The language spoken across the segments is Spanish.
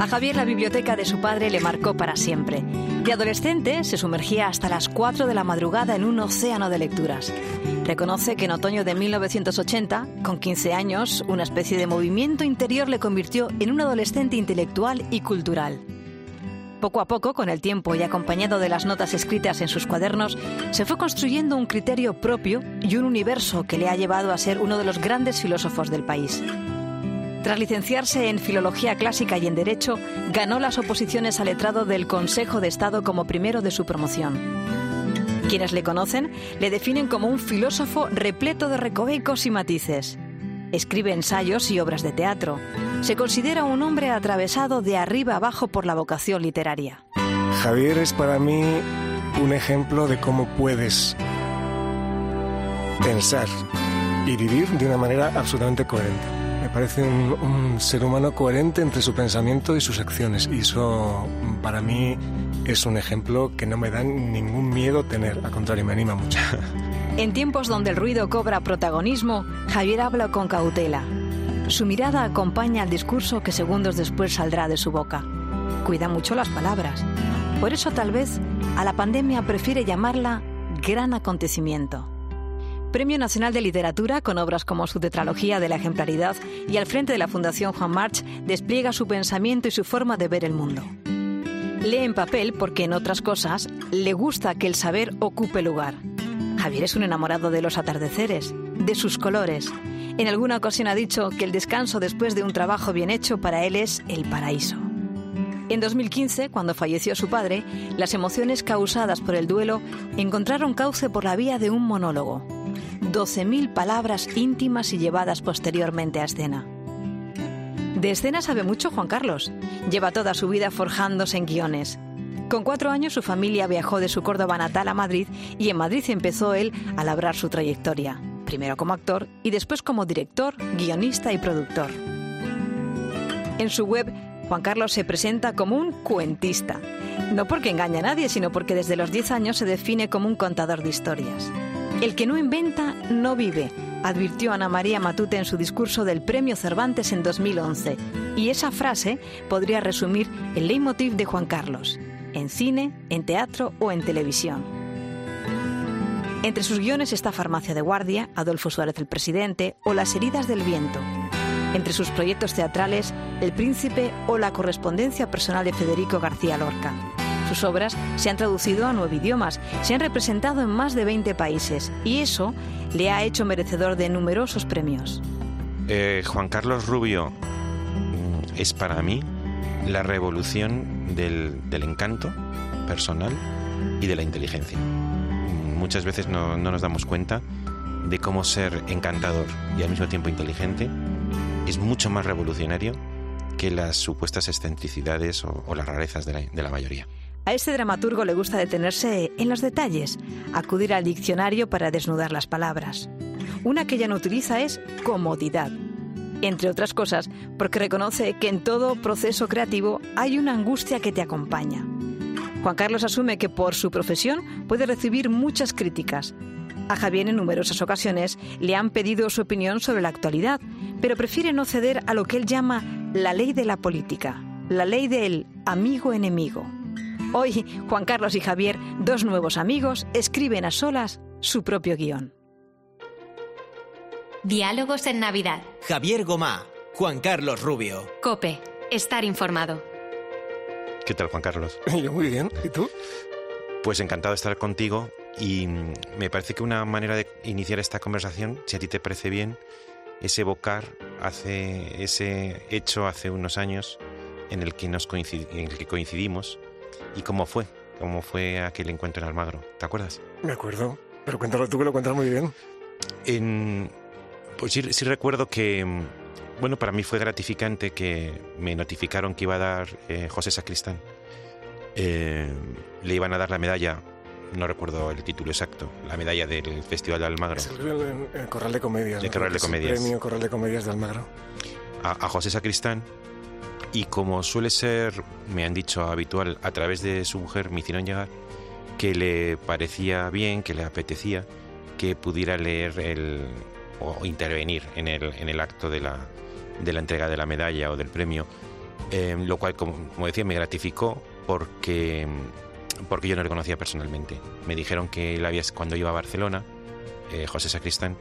A Javier la biblioteca de su padre le marcó para siempre. De adolescente se sumergía hasta las 4 de la madrugada en un océano de lecturas. Reconoce que en otoño de 1980, con 15 años, una especie de movimiento interior le convirtió en un adolescente intelectual y cultural. Poco a poco, con el tiempo y acompañado de las notas escritas en sus cuadernos, se fue construyendo un criterio propio y un universo que le ha llevado a ser uno de los grandes filósofos del país. Tras licenciarse en Filología Clásica y en Derecho, ganó las oposiciones al letrado del Consejo de Estado como primero de su promoción. Quienes le conocen le definen como un filósofo repleto de recovecos y matices. Escribe ensayos y obras de teatro. Se considera un hombre atravesado de arriba abajo por la vocación literaria. Javier es para mí un ejemplo de cómo puedes pensar y vivir de una manera absolutamente coherente. Parece un, ser humano coherente entre su pensamiento y sus acciones y eso para mí es un ejemplo que no me da ningún miedo tener, al contrario, me anima mucho. En tiempos donde el ruido cobra protagonismo, Javier habla con cautela. Su mirada acompaña al discurso que segundos después saldrá de su boca. Cuida mucho las palabras. Por eso tal vez a la pandemia prefiere llamarla gran acontecimiento. Premio Nacional de Literatura con obras como su tetralogía de la ejemplaridad y al frente de la Fundación Juan March despliega su pensamiento y su forma de ver el mundo. Lee en papel porque, en otras cosas, le gusta que el saber ocupe lugar. Javier es un enamorado de los atardeceres, de sus colores. En alguna ocasión ha dicho que el descanso después de un trabajo bien hecho para él es el paraíso. En 2015, cuando falleció su padre, las emociones causadas por el duelo encontraron cauce por la vía de un monólogo. 12.000 palabras íntimas y llevadas posteriormente a escena. De escena sabe mucho Juan Carlos. Lleva toda su vida forjándose en guiones. Con cuatro años su familia viajó de su Córdoba natal a Madrid y en Madrid empezó él a labrar su trayectoria, primero como actor y después como director, guionista y productor. En su web, Juan Carlos se presenta como un cuentista, no porque engaña a nadie, sino porque desde los 10 años se define como un contador de historias. El que no inventa, no vive, advirtió Ana María Matute en su discurso del Premio Cervantes en 2011. Y esa frase podría resumir el leitmotiv de Juan Carlos en cine, en teatro o en televisión. Entre sus guiones está Farmacia de Guardia, Adolfo Suárez el Presidente o Las heridas del viento. Entre sus proyectos teatrales, El Príncipe o la correspondencia personal de Federico García Lorca. Sus obras se han traducido a nueve idiomas, se han representado en más de 20 países y eso le ha hecho merecedor de numerosos premios. Eh, Juan Carlos Rubio mm, es para mí la revolución del, encanto personal y de la inteligencia. Muchas veces no, nos damos cuenta de cómo ser encantador y al mismo tiempo inteligente es mucho más revolucionario que las supuestas excentricidades o, las rarezas de la, mayoría. A este dramaturgo le gusta detenerse en los detalles, acudir al diccionario para desnudar las palabras. Una que ella no utiliza es comodidad entre otras cosas porque reconoce que en todo proceso creativo hay una angustia que te acompaña. Juan Carlos asume que por su profesión puede recibir muchas críticas. A Javier en numerosas ocasiones le han pedido su opinión sobre la actualidad, pero prefiere no ceder a lo que él llama la ley de la política, la ley del amigo-enemigo. Hoy, Juan Carlos y Javier, dos nuevos amigos, escriben a solas su propio guion. Diálogos en Navidad. Javier Gomá, Juan Carlos Rubio. Cope, estar informado. ¿Qué tal, Juan Carlos? Yo muy bien. ¿Y tú? Pues encantado de estar contigo y me parece que una manera de iniciar esta conversación, si a ti te parece bien, es evocar hace ese hecho hace unos años en el que nos en el que coincidimos y cómo fue, cómo fue aquel encuentro en Almagro. ¿Te acuerdas? Me acuerdo, pero cuéntalo tú que lo cuentas muy bien. En, pues sí, sí recuerdo que, mm, bueno, para mí fue gratificante que me notificaron que iba a dar eh, José Sacristán. Eh, le iban a dar la medalla, no recuerdo el título exacto, la medalla del Festival de Almagro. el, Corral de Comedias. El Corral de Comedias. El premio Corral de Comedias de Almagro. A, a José Sacristán. Y como suele ser, me han dicho habitual, a través de su mujer me hicieron llegar que le parecía bien, que le apetecía que pudiera leer el, o intervenir en el, en el acto de la, de la entrega de la medalla o del premio eh, lo cual, como, decía, me gratificó porque, porque yo no le conocía personalmente. Me dijeron que había, cuando iba a Barcelona, eh, José Sacristán,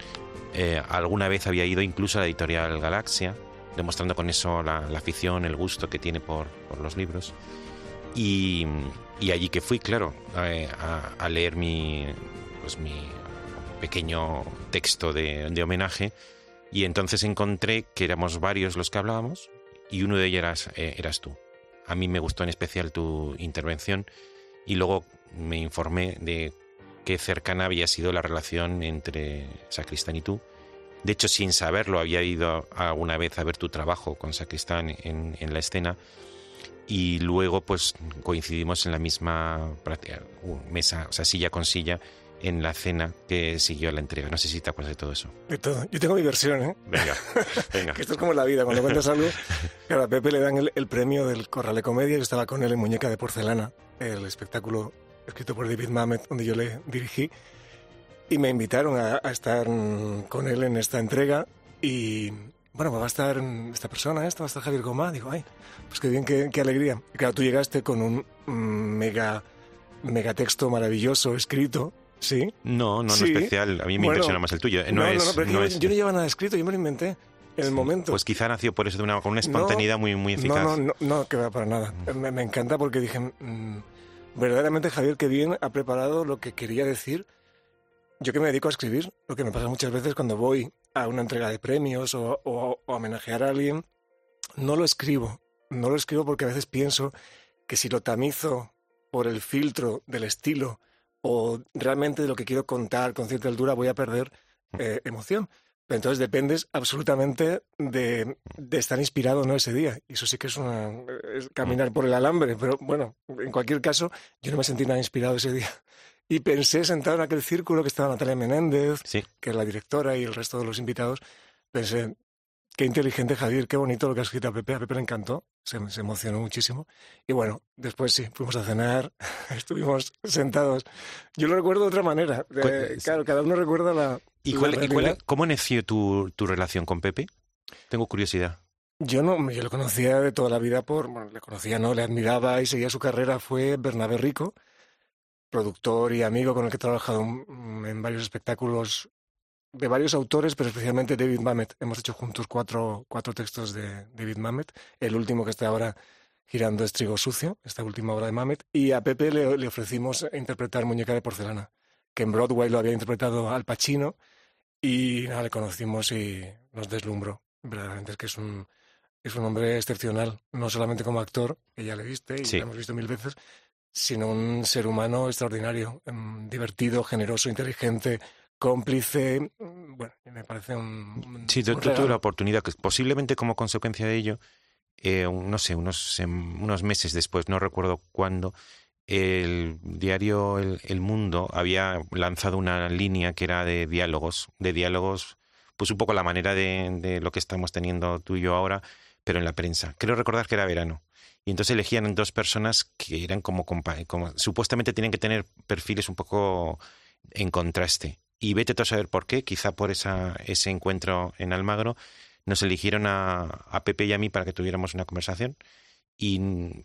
eh, alguna vez había ido incluso a la editorial Galaxia, demostrando con eso la, afición, el gusto que tiene por, los libros. Y, allí que fui, claro, a, leer mi, pues mi pequeño texto de, homenaje y entonces encontré que éramos varios los que hablábamos y uno de ellos eh, eras tú. A mí me gustó en especial tu intervención y luego me informé de qué cercana había sido la relación entre Sacristán y tú. De hecho, sin saberlo, había ido alguna vez a ver tu trabajo con Sacristán en, en la escena y luego pues coincidimos en la misma mesa, o sea, silla con silla en la cena que siguió la entrega. No sé si te acuerdas de todo eso. De todo. Yo tengo mi versión, ¿eh? Venga, venga. esto es como la vida. Cuando cuentas algo, claro, a Pepe le dan el, premio del Corral de Comedia. Yo estaba con él en Muñeca de Porcelana, el espectáculo escrito por David Mamet, donde yo le dirigí. Y me invitaron a, estar con él en esta entrega. Y bueno, pues va a estar esta persona, esta va a estar Javier Gomá. Digo, ay, pues qué bien, qué, qué alegría. Y claro, tú llegaste con un mega megatexto maravilloso escrito Sí. No, no, no especial. A mí me impresiona más el tuyo. No, no, no, pero yo no llevaba nada escrito, yo me lo inventé en el momento. Pues quizá nació por eso de una, con una espontaneidad muy, muy eficaz. No, no, no, que va para nada. Mm. Me, encanta porque dije, mm, verdaderamente Javier, que bien ha preparado lo que quería decir. Yo que me dedico a escribir, lo que me pasa muchas veces cuando voy a una entrega de premios o, o, o homenajear a alguien, no lo escribo. No lo escribo porque a veces pienso que si lo tamizo por el filtro del estilo o realmente de lo que quiero contar con cierta altura voy a perder mm. eh, emoción. entonces dependes absolutamente de, estar inspirado no ese día. Y eso sí que es, una, caminar por el alambre. Pero bueno, en cualquier caso, yo no me sentí nada inspirado ese día. Y pensé sentado en aquel círculo que estaba Natalia Menéndez, que es la directora, y el resto de los invitados. Pensé, Qué inteligente, Javier, qué bonito lo que has escrito a Pepe. A Pepe le encantó, se, emocionó muchísimo. Y bueno, después sí, fuimos a cenar, estuvimos sentados. Yo lo recuerdo de otra manera. claro, cada uno recuerda la. ¿Y, cuál, cómo nació tu, tu, relación con Pepe? Tengo curiosidad. Yo no, yo lo conocía de toda la vida por, bueno, le conocía, no, le admiraba y seguía su carrera. Fue Bernabé Rico, productor y amigo con el que he trabajado en varios espectáculos de varios autores, pero especialmente David Mamet. Hemos hecho juntos cuatro, cuatro textos de David Mamet. El último que está ahora girando es Trigo Sucio, esta última obra de Mamet. Y a Pepe le, le, ofrecimos interpretar Muñeca de Porcelana, que en Broadway lo había interpretado Al Pacino. Y nada, le conocimos y nos deslumbró. Verdaderamente es que es un, es un hombre excepcional, no solamente como actor, que ya le viste y lo hemos visto mil veces, sino un ser humano extraordinario, em, divertido, generoso, inteligente, cómplice, mm, bueno, me parece un... sí, tuve la oportunidad, que posiblemente como consecuencia de ello, eh, no sé, unos, em, unos meses después, no recuerdo cuándo, el diario el, Mundo había lanzado una línea que era de diálogos, de diálogos, pues un poco la manera de, de lo que estamos teniendo tú y yo ahora, pero en la prensa. Creo recordar que era verano. Y entonces elegían dos personas que eran como, como supuestamente tenían que tener perfiles un poco en contraste y vete tú a saber por qué, quizá por esa, ese encuentro en Almagro, nos eligieron a, a Pepe y a mí para que tuviéramos una conversación y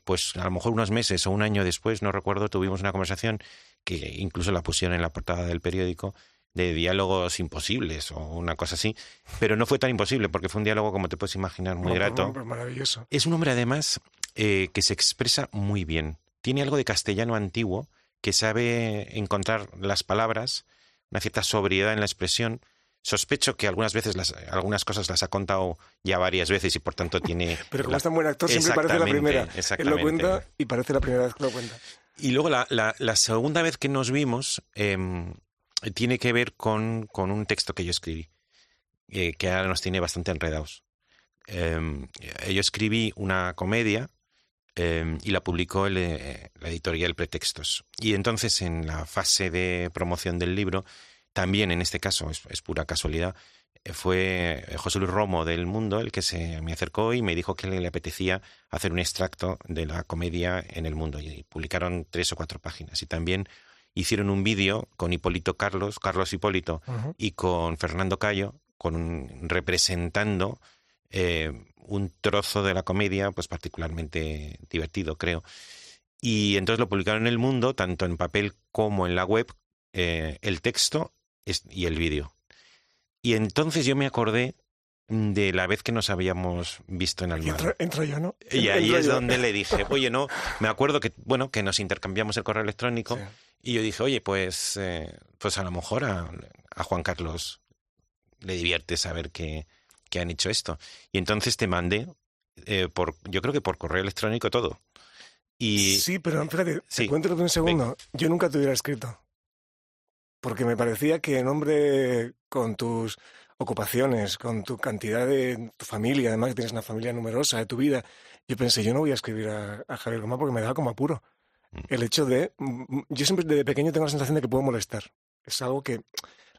pues a lo mejor unos meses o un año después, no recuerdo, tuvimos una conversación que incluso la pusieron en la portada del periódico de diálogos imposibles o una cosa así, pero no fue tan imposible porque fue un diálogo, como te puedes imaginar, muy grato. Maravilloso. Es un hombre además eh, que se expresa muy bien. Tiene algo de castellano antiguo que sabe encontrar las palabras una cierta sobriedad en la expresión. Sospecho que algunas veces las, algunas cosas las ha contado ya varias veces y por tanto tiene... Pero como es tan buen actor siempre parece la primera. Él lo cuenta y parece la primera vez que lo cuenta. Y luego la, la, segunda vez que nos vimos em, tiene que ver con, con, un texto que yo escribí, eh, que ahora nos tiene bastante enredados. Em, yo escribí una comedia Em, y la publicó eh, la editorial Pretextos. Y entonces en la fase de promoción del libro, también en este caso, es, pura casualidad, eh, fue eh, José Luis Romo del Mundo el que se me acercó y me dijo que le, apetecía hacer un extracto de la comedia en el mundo. Y publicaron tres o cuatro páginas. Y también hicieron un vídeo con Hipólito Carlos, Carlos Hipólito, y con Fernando Cayo, con representando un trozo de la comedia, pues particularmente divertido, creo. Y entonces lo publicaron en El Mundo, tanto en papel como en la web, eh, el texto y el vídeo. Y entonces yo me acordé de la vez que nos habíamos visto en Almagro. Entro, yo, ¿no? Y ahí es donde le dije, oye, no, me acuerdo que, bueno, que nos intercambiamos el correo electrónico y yo dije, oye, pues, eh, pues a lo mejor a, Juan Carlos le divierte saber que, que, han hecho esto. Y entonces te mandé, eh, por, yo creo que por correo electrónico todo. Y, sí, pero espérate, te cuento un segundo. Yo nunca te hubiera escrito. Porque me parecía que en nombre con tus ocupaciones, con tu cantidad de tu familia, además que tienes una familia numerosa de tu vida, yo pensé, yo no voy a escribir a, Javier Gomá porque me da como apuro. Mm. El hecho de... Mm, yo siempre desde pequeño tengo la sensación de que puedo molestar. Es algo que...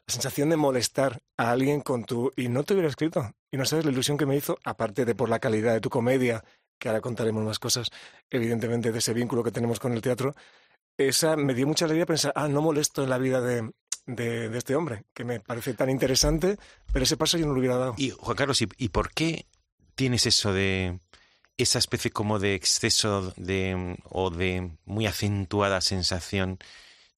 La sensación de molestar a alguien con tu... Y no te hubiera escrito. Y no sabes la ilusión que me hizo, aparte de por la calidad de tu comedia, que ahora contaremos más cosas, evidentemente, de ese vínculo que tenemos con el teatro. Esa me dio mucha alegría pensar, ah, no molesto en la vida de, de, este hombre, que me parece tan interesante, pero ese paso yo no lo hubiera dado. Y Juan Carlos, ¿y, por qué tienes eso de esa especie como de exceso de o de muy acentuada sensación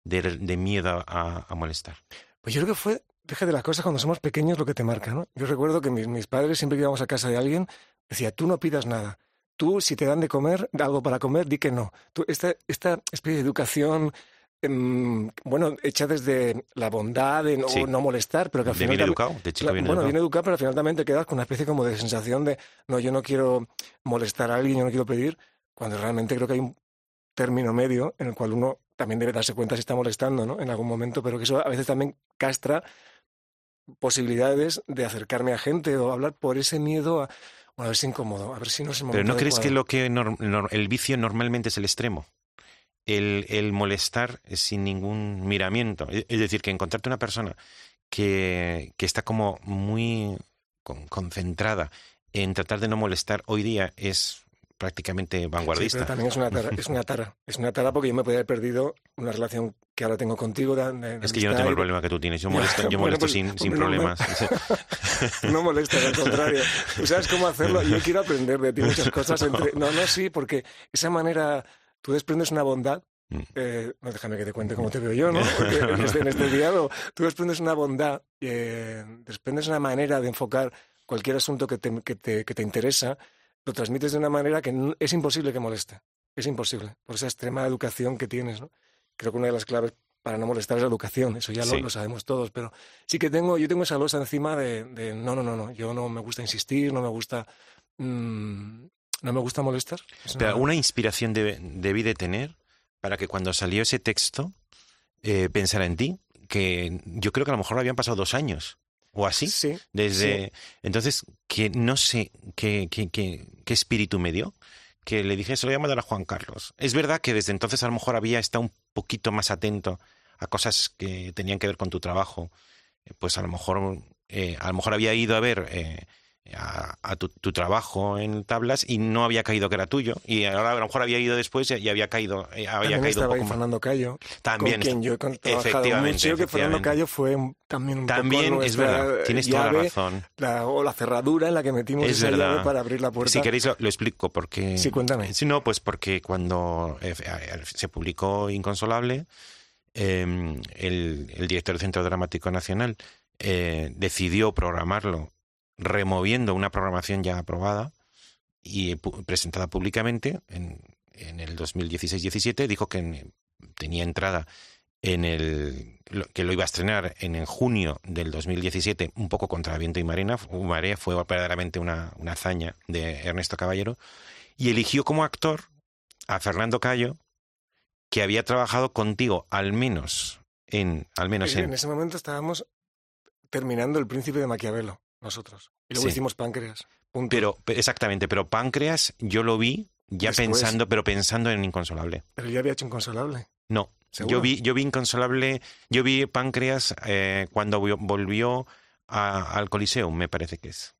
de, miedo a, molestar? Pues yo creo que fue, fíjate, las cosas cuando somos pequeños lo que te marca, ¿no? Yo recuerdo que mis, padres siempre que íbamos a casa de alguien, decía, tú no pidas nada. Tú, si te dan de comer, algo para comer, di que no. Tú, esta, esta especie de educación Em, bueno, hecha desde la bondad de no, molestar, pero que al final... Bien educado, de chico bien bueno, educado. bien educado, pero al final también te quedas con una especie como de sensación de, no, yo no quiero molestar a alguien, yo no quiero pedir, cuando realmente creo que hay un término medio en el cual uno también debe darse cuenta si está molestando, ¿no? En algún momento, pero que eso a veces también castra posibilidades de acercarme a gente o hablar por ese miedo a, bueno, a ver si incómodo, a ver si no se Pero ¿no crees que lo que el vicio normalmente es el extremo? el, el molestar sin ningún miramiento. E, es decir, que encontrarte una persona que, que está como muy concentrada en tratar de no molestar hoy día es prácticamente vanguardista. Sí, pero también es una tara, es una tara, es una tara porque yo me podría haber perdido una relación que ahora tengo contigo. es que yo no tengo el problema que tú tienes, yo molesto, yo molesto pues, sin, sin problemas. No, molestas, al contrario. Tú sabes cómo hacerlo yo quiero aprender de ti muchas cosas. Entre... No, no, sí, porque esa manera tú desprendes una bondad. Mm. Eh, no, déjame que te cuente cómo te veo yo, ¿no? Porque en, este, en este diálogo tú desprendes una bondad, eh, desprendes una manera de enfocar cualquier asunto que te, que, te, que te interesa, lo transmites de una manera que es imposible que moleste. Es imposible, por esa extrema educación que tienes, ¿no? Creo que una de las claves para no molestar es la educación, eso ya lo, sabemos todos, pero sí que tengo, yo tengo esa losa encima de, de, no, no, no, no, yo no me gusta insistir, no me gusta mmm, no me gusta molestar. Pero una inspiración debí de tener para que cuando salió ese texto eh, pensara en ti, que yo creo que a lo mejor habían pasado dos años o así. Sí. Desde entonces que no sé qué, qué, qué, espíritu me dio, que le dije se lo voy a mandar a Juan Carlos. Es verdad que desde entonces a lo mejor había estado un poquito más atento a cosas que tenían que ver con tu trabajo. Eh, pues a lo mejor eh, a lo mejor había ido a ver eh, a, tu, trabajo en tablas y no había caído que era tuyo. Y ahora a lo mejor había ido después y había caído eh, había caído estaba ahí Fernando Cayo también con quien yo he trabajado mucho que Fernando Cayo fue también un también poco es verdad tienes toda la razón. o la cerradura en la que metimos es verdad. para abrir la puerta. Si queréis lo, explico porque sí cuéntame. Si no pues porque cuando eh, se publicó Inconsolable em, el, el, director del Centro Dramático Nacional eh, decidió programarlo removiendo una programación ya aprobada y presentada públicamente en, en el 2016-17, dijo que tenía entrada en el que lo iba a estrenar en, en junio del 2017, un poco contra viento y marina, marea, fue verdaderamente una, una hazaña de Ernesto Caballero, y eligió como actor a Fernando Cayo, que había trabajado contigo al menos en al menos en, en ese momento estábamos terminando el príncipe de Maquiavelo nosotros. Y luego hicimos páncreas. Pero, exactamente, pero páncreas yo lo vi ya pensando, pero pensando en inconsolable. Pero ya había hecho inconsolable. No. Yo vi, yo vi inconsolable, yo vi páncreas eh, cuando volvió al Coliseum, me parece que es.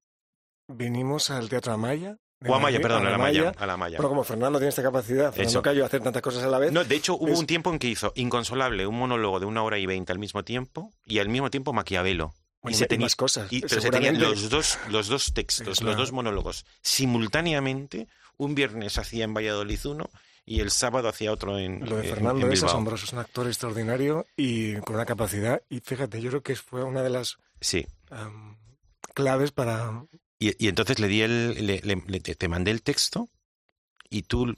Vinimos al Teatro Amaya. O Amaya, perdón, a la Maya, a la Maya. Pero como Fernando tiene esta capacidad, Fernando Cayo hacer tantas cosas a la vez. No, de hecho hubo un tiempo en que hizo Inconsolable, un monólogo de una hora y veinte al mismo tiempo, y al mismo tiempo Maquiavelo y, se tenía, más cosas. y- pero se tenían los dos, los dos textos, los dos monólogos, simultáneamente. Un viernes hacía en Valladolid uno y el sábado hacía otro en, Lo de en- Fernando en es asombroso, es un actor extraordinario y con una capacidad. Y fíjate, yo creo que fue una de las Sí. claves para. Y, y entonces le di el, le- le- le- te, te mandé el texto y tú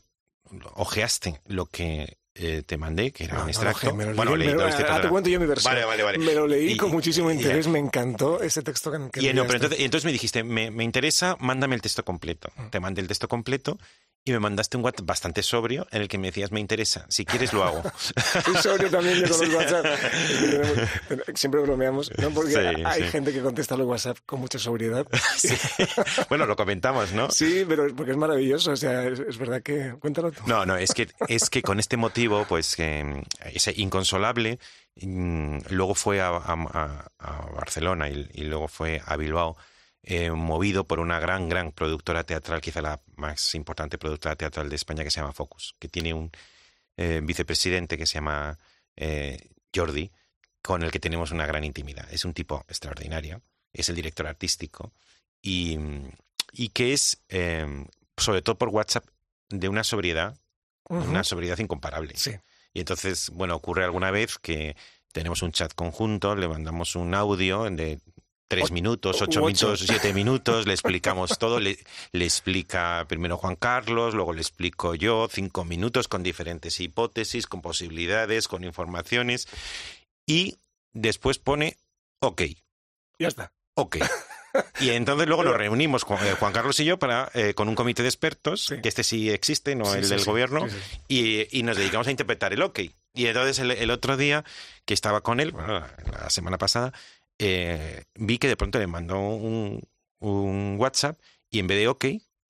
ojeaste lo que eh, te mandé, que era No, un extracto. no, me lo bueno, leí, me viste, ahora te cuento yo mi versión. Vale, vale, vale. Me lo leí Y- con muchísimo y- interés, me encantó ese texto que, Y, no, pero entonces, y entonces me dijiste, me, me interesa, mándame el texto completo. Mm. Te mandé el texto completo y me mandaste un WhatsApp bastante sobrio en el que me decías, me interesa, si quieres lo hago. Soy sobrio también yo con los WhatsApp. Siempre bromeamos, ¿no? Porque Sí, hay sí. gente que contesta los WhatsApp con mucha sobriedad. Sí. Bueno, lo comentamos, ¿no? Sí, pero porque es maravilloso. O sea, es, es verdad que. Cuéntalo tú. No, no, es que, es que con este motivo, pues, que ese inconsolable, mm, luego fue a, Barcelona y, luego fue a Bilbao, eh, movido por una gran, gran productora teatral, quizá la más importante productora teatral de España, que se llama Focus, que tiene un eh, vicepresidente que se llama eh, Jordi, con el que tenemos una gran intimidad. Es un tipo extraordinario, es el director artístico y, y que es, eh, sobre todo por WhatsApp, de una sobriedad Una sobriedad incomparable. Sí. Y entonces, bueno, ocurre alguna vez que tenemos un chat conjunto, le mandamos un audio de tres minutos, ocho. minutos, siete minutos, le explicamos todo, le, le explica primero Juan Carlos, luego le explico yo, cinco minutos con diferentes hipótesis, con posibilidades, con informaciones, y después pone ok. Ya está. Ok. Y entonces luego nos reunimos, Juan, eh, Juan Carlos y yo, para eh, con un comité de expertos, Sí. que este sí existe, no Sí, el sí, del gobierno, y, y nos dedicamos a interpretar el OK. Y entonces el, el otro día que estaba con él, bueno, la semana pasada, eh, vi que de pronto le mandó un, un WhatsApp y en vez de OK,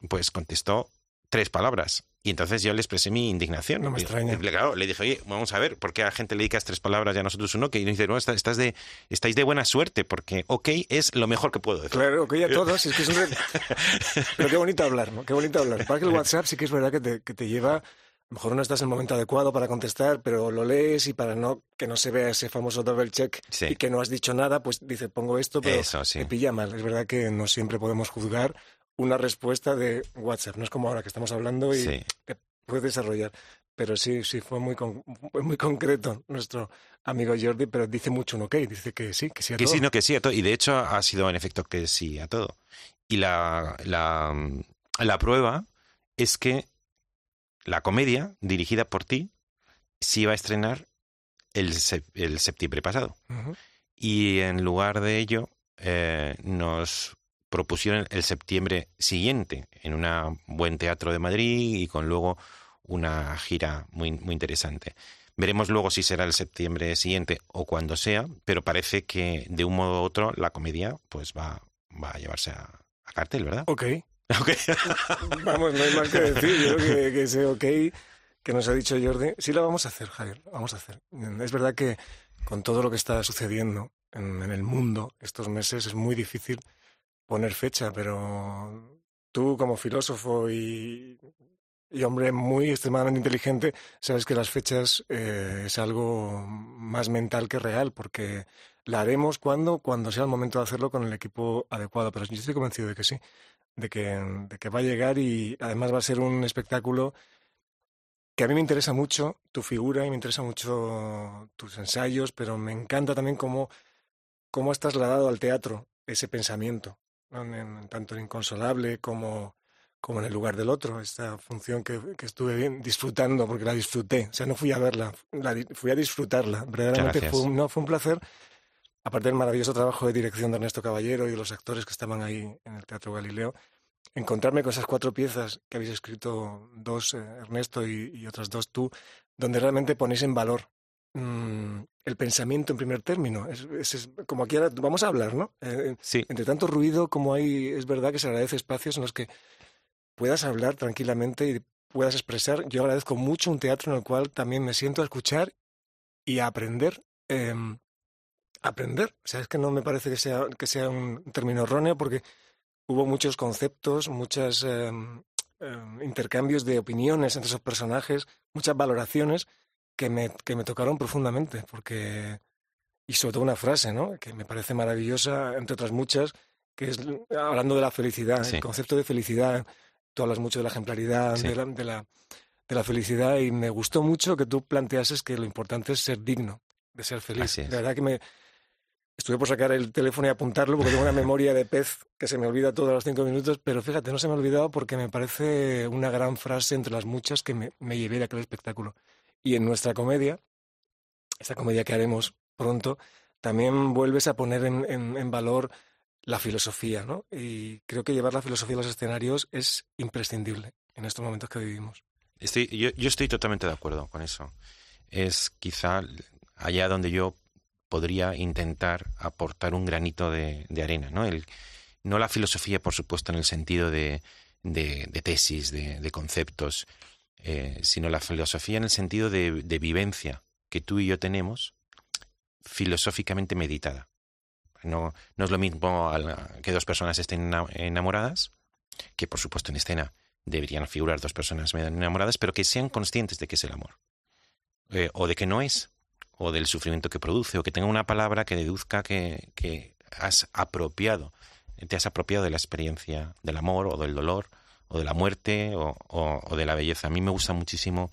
pues contestó tres palabras. Y entonces yo le expresé mi indignación. No me extraña. y, claro, le dije, oye, vamos a ver, ¿por qué a la gente le dedicas tres palabras y a nosotros un OK? Y dice, no, estás, estás de, estáis de buena suerte, porque OK es lo mejor que puedo decir. Claro, que ya todos, es que es un... Pero qué bonito hablar, ¿no? Qué bonito hablar. Para que el WhatsApp sí que es verdad que te, que te lleva... A lo mejor no estás en el momento adecuado para contestar, pero lo lees y para no que no se vea ese famoso double check Sí. y que no has dicho nada, pues dice, pongo esto, pero Eso, sí. te pilla mal. Es verdad que no siempre podemos juzgar una respuesta de WhatsApp. No es como ahora que estamos hablando y Sí. te puedes desarrollar. Pero sí, sí, fue muy, con- fue muy concreto nuestro amigo Jordi, pero dice mucho un ok, dice que sí, que sí a Que todo. sí, no, que sí a todo. Y de hecho ha sido en efecto que sí a todo. Y la, la, la prueba es que la comedia, dirigida por ti, se iba a estrenar el, el septiembre pasado. Y en lugar de ello, eh, nos propusieron el septiembre siguiente en un buen teatro de Madrid y con luego una gira muy, muy interesante. Veremos luego si será el septiembre siguiente o cuando sea, pero parece que de un modo u otro la comedia pues va, va a llevarse a, a cartel, ¿verdad? Ok, Ok. vamos, no hay más que decir. Yo creo que, que ese ok que nos ha dicho Jordi, sí lo vamos a hacer, Javier, vamos a hacer. Es verdad que con todo lo que está sucediendo en, en el mundo estos meses es muy difícil poner fecha, pero tú como filósofo y, hombre muy extremadamente inteligente, sabes que las fechas eh, es algo más mental que real, porque la haremos cuando, cuando sea el momento de hacerlo con el equipo adecuado. Pero yo estoy convencido de que sí, de que, va a llegar y además va a ser un espectáculo que a mí me interesa mucho tu figura y me interesa mucho tus ensayos, pero me encanta también cómo, cómo has trasladado al teatro ese pensamiento. En, en- tanto en Inconsolable como, como en el lugar del otro, esta función que, que estuve bien disfrutando, porque la disfruté, o sea, no fui a verla, la fui a disfrutarla, verdaderamente fue, no, fue un placer, aparte del maravilloso trabajo de dirección de Ernesto Caballero y los actores que estaban ahí en el Teatro Galileo, encontrarme con esas cuatro piezas que habéis escrito dos, eh, Ernesto, y, y otras dos tú, donde realmente ponéis en valor mm, el pensamiento en primer término. Es, es- es- como aquí ahora vamos a hablar, ¿no? Eh, Sí, entre tanto ruido como hay, es verdad que se agradece espacios en los que puedas hablar tranquilamente y puedas expresar. Yo agradezco mucho un teatro en el cual también me siento a escuchar y a aprender. em, aprender. O sea, es que no me parece que sea, que sea un término erróneo porque hubo muchos conceptos, muchos intercambios de opiniones entre esos personajes, muchas valoraciones que me, que me tocaron profundamente porque y sobre todo una frase, ¿no? Que me parece maravillosa, entre otras muchas, que es hablando de la felicidad, el concepto de felicidad. Tú hablas mucho de la ejemplaridad, de, la, de, la, de, la, felicidad, y me gustó mucho que tú planteases que lo importante es ser digno de ser feliz. De verdad que me, Estuve por sacar el teléfono y apuntarlo porque tengo una memoria de pez que se me olvida todos los cinco minutos, pero fíjate, no se me ha olvidado porque me parece una gran frase entre las muchas que me, me llevé de aquel espectáculo. Y en nuestra comedia, esta comedia que haremos pronto, también vuelves a poner en, en, valor la filosofía, ¿no? Y creo que llevar la filosofía a los escenarios es imprescindible en estos momentos que vivimos. Estoy, yo, yo estoy totalmente de acuerdo con eso. Es quizá allá donde yo podría intentar aportar un granito de, arena, ¿no? El, no la filosofía, por supuesto, en el sentido de, de, tesis, de, conceptos, eh, sino la filosofía en el sentido de, vivencia que tú y yo tenemos filosóficamente meditada. No, no es lo mismo que dos personas estén enamoradas, que por supuesto en escena deberían figurar dos personas enamoradas, pero que sean conscientes de que es el amor. Eh, o de que no es, o del sufrimiento que produce, o que tenga una palabra que deduzca que, que has apropiado, te has apropiado de la experiencia del amor o del dolor o de la muerte o, o, de la belleza. A mí me gustan muchísimo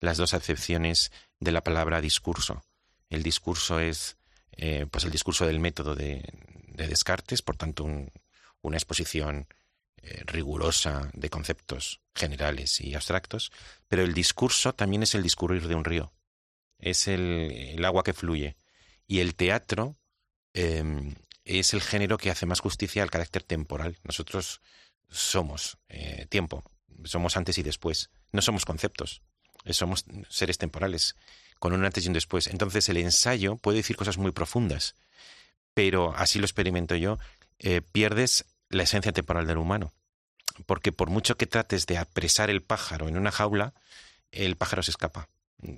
las dos acepciones de la palabra discurso. El discurso es eh, pues el discurso del método de, de Descartes, por tanto una exposición eh, rigurosa de conceptos generales y abstractos, pero el discurso también es el discurrir de un río es el, agua que fluye. Y el teatro em, es el género que hace más justicia al carácter temporal. Nosotros somos eh, tiempo, somos antes y después. No somos conceptos, eh, somos seres temporales, con un antes y un después. Entonces el ensayo puede decir cosas muy profundas, pero así lo experimento yo, eh, pierdes la esencia temporal del humano. Porque por mucho que trates de apresar el pájaro en una jaula, el pájaro se escapa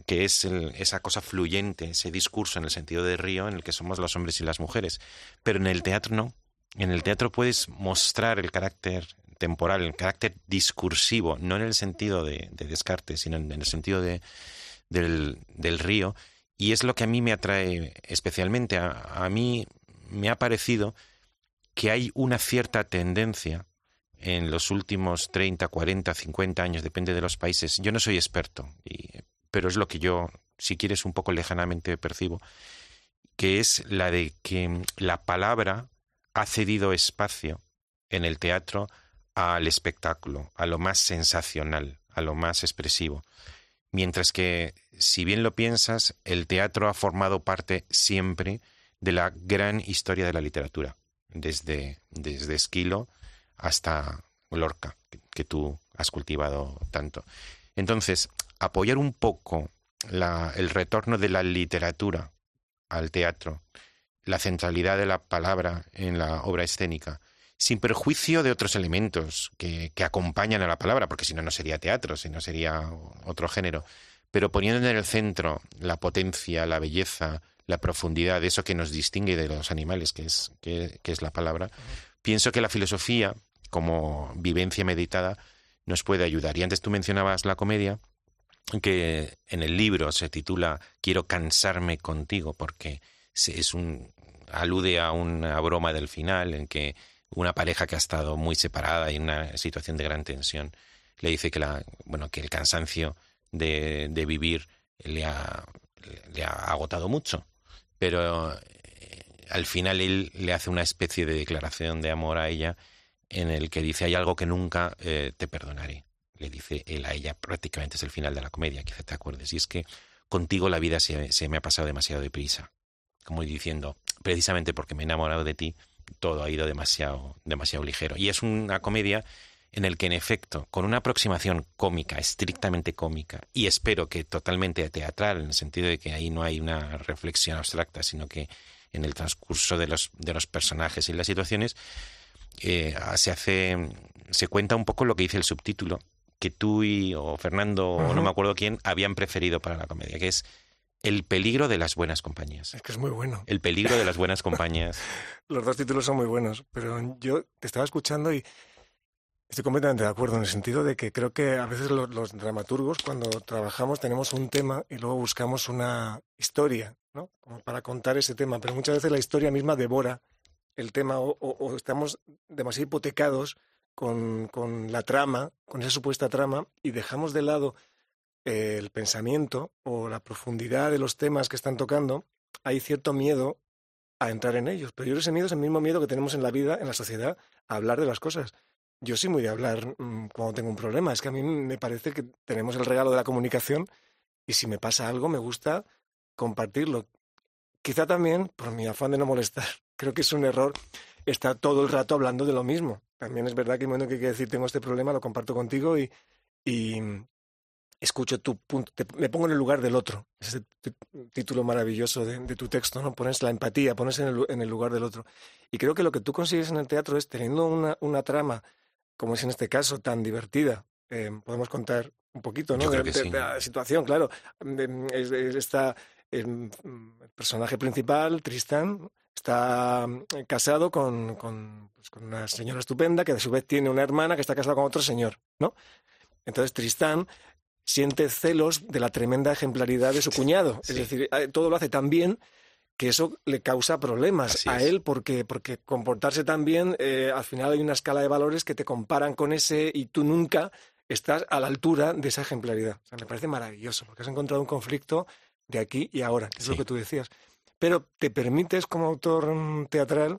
que es esa cosa fluyente, ese discurso en el sentido de río en el que somos los hombres y las mujeres. Pero en el teatro no. En el teatro puedes mostrar el carácter temporal, el carácter discursivo, no en el sentido de, Descartes, sino en el sentido de, del, río. Y es lo que a mí me atrae especialmente. A, mí me ha parecido que hay una cierta tendencia en los últimos 30, 40, 50 años, depende de los países. Yo no soy experto, pero es lo que yo, si quieres, un poco lejanamente percibo, que es la de que la palabra ha cedido espacio en el teatro al espectáculo, a lo más sensacional, a lo más expresivo. Mientras que, si bien lo piensas, el teatro ha formado parte siempre de la gran historia de la literatura, desde, desde Esquilo hasta Lorca, que tú has cultivado tanto. Entonces, apoyar un poco el retorno de la literatura al teatro, la centralidad de la palabra en la obra escénica, sin perjuicio de otros elementos que, acompañan a la palabra, porque si no, no sería teatro, si no sería otro género, pero poniendo en el centro la potencia, la belleza, la profundidad de eso que nos distingue de los animales, que es, que es la palabra, pienso que la filosofía, como vivencia meditada, nos puede ayudar. Y antes tú mencionabas la comedia, que en el libro se titula Quiero cansarme contigo, porque es un alude a una broma del final en que una pareja que ha estado muy separada y en una situación de gran tensión le dice que bueno que el cansancio de, de vivir le ha, le ha agotado mucho. Pero eh, al final él le hace una especie de declaración de amor a ella en el que dice hay algo que nunca eh, te perdonaré le dice él a ella, prácticamente es el final de la comedia, quizá te acuerdes, y es que contigo la vida se, se me ha pasado demasiado deprisa, como diciendo, precisamente porque me he enamorado de ti, todo ha ido demasiado, demasiado ligero. Y es una comedia en el que, en efecto, con una aproximación cómica, estrictamente cómica, y espero que totalmente teatral, en el sentido de que ahí no hay una reflexión abstracta, sino que en el transcurso de los, de los personajes y las situaciones, eh, se hace, se cuenta un poco lo que dice el subtítulo, que tú y o Fernando o no me acuerdo quién habían preferido para la comedia, que es El peligro de las buenas compañías. Es que es muy bueno. El peligro de las buenas compañías. Los dos títulos son muy buenos, pero yo te estaba escuchando y estoy completamente de acuerdo en el sentido de que creo que a veces los, dramaturgos cuando trabajamos tenemos un tema y luego buscamos una historia ¿no? Como para contar ese tema, pero muchas veces la historia misma devora el tema o, estamos demasiado hipotecados con, con, la trama, con esa supuesta trama, y dejamos de lado el pensamiento o la profundidad de los temas que están tocando, hay cierto miedo a entrar en ellos. Pero yo creo que ese miedo es el mismo miedo que tenemos en la vida, en la sociedad, a hablar de las cosas. Yo soy muy de hablar mm, cuando tengo un problema. Es que a mí me parece que tenemos el regalo de la comunicación y si me pasa algo me gusta compartirlo. Quizá también por mi afán de no molestar. Creo que es un error estar todo el rato hablando de lo mismo. También es verdad que el momento que hay que decir tengo este problema lo comparto contigo y, y, escucho tu punto, me pongo en el lugar del otro. Ese título maravilloso de, tu texto, ¿no? Pones la empatía, pones en el, en el, lugar del otro. Y creo que lo que tú consigues en el teatro es teniendo una, una trama, como es en este caso, tan divertida. Eh, podemos contar un poquito, ¿no? De, la situación, claro. está el personaje principal, Tristán, está casado con, con, pues, con, una señora estupenda que a su vez tiene una hermana que está casada con otro señor, ¿no? Entonces Tristán siente celos de la tremenda ejemplaridad de su cuñado. Es decir, eh, todo lo hace tan bien que eso le causa problemas a él porque, porque comportarse tan bien, eh, al final hay una escala de valores que te comparan con ese y tú nunca estás a la altura de esa ejemplaridad. O sea, me parece maravilloso porque has encontrado un conflicto de aquí y ahora, que es lo que tú decías. Pero te permites como autor mm, teatral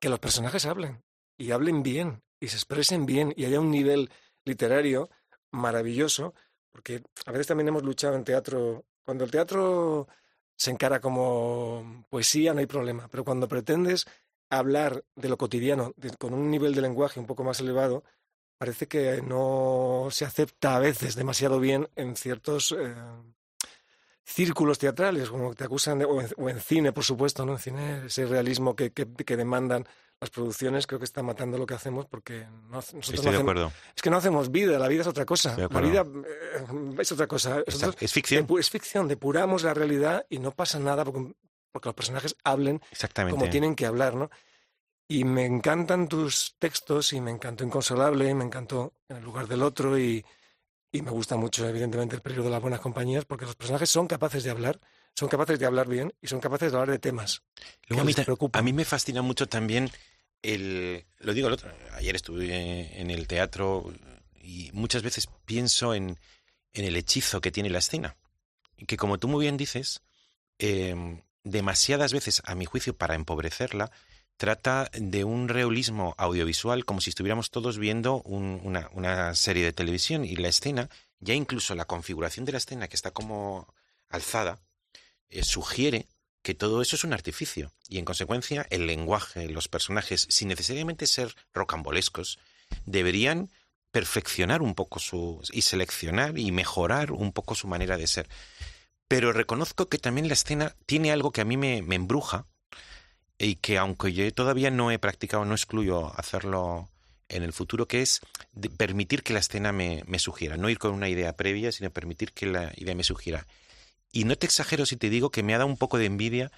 que los personajes hablen y hablen bien y se expresen bien y haya un nivel literario maravilloso porque a veces también hemos luchado en teatro. Cuando el teatro se encara como poesía, no hay problema. Pero cuando pretendes hablar de lo cotidiano con un nivel de lenguaje un poco más elevado, parece que no se acepta a veces demasiado bien en ciertos eh, círculos teatrales, como te acusan, de, o, en, cine, por supuesto, ¿no? En cine, ese realismo que, que demandan las producciones creo que están matando lo que hacemos porque no, nosotros Estoy de acuerdo. Es que no hacemos vida, la vida es otra cosa. La vida eh, es otra cosa. es ficción. es ficción, depuramos la realidad y no pasa nada porque, porque los personajes hablen como tienen que hablar, ¿no? Y me encantan tus textos y me encantó Inconsolable y me encantó En el lugar del otro y, y me gusta mucho, evidentemente, el periodo de las buenas compañías porque los personajes son capaces de hablar son capaces de hablar bien y son capaces de hablar de temas. Luego a, mí, a mí me fascina mucho también el, lo digo el otro, ayer estuve en el teatro y muchas veces pienso en, en el hechizo que tiene la escena. Que como tú muy bien dices, em, demasiadas veces, a mi juicio, para empobrecerla, trata de un realismo audiovisual como si estuviéramos todos viendo una, una, serie de televisión y la escena, ya incluso la configuración de la escena que está como alzada, eh, sugiere que todo eso es un artificio y en consecuencia el lenguaje, los personajes, sin necesariamente ser rocambolescos, deberían perfeccionar un poco su y seleccionar y mejorar un poco su manera de ser. Pero reconozco que también la escena tiene algo que a mí me, embruja y que aunque yo todavía no he practicado, no excluyo hacerlo en el futuro, que es permitir que la escena me, me sugiera, no ir con una idea previa, sino permitir que la idea me sugiera. Y no te exagero si te digo que me ha dado un poco de envidia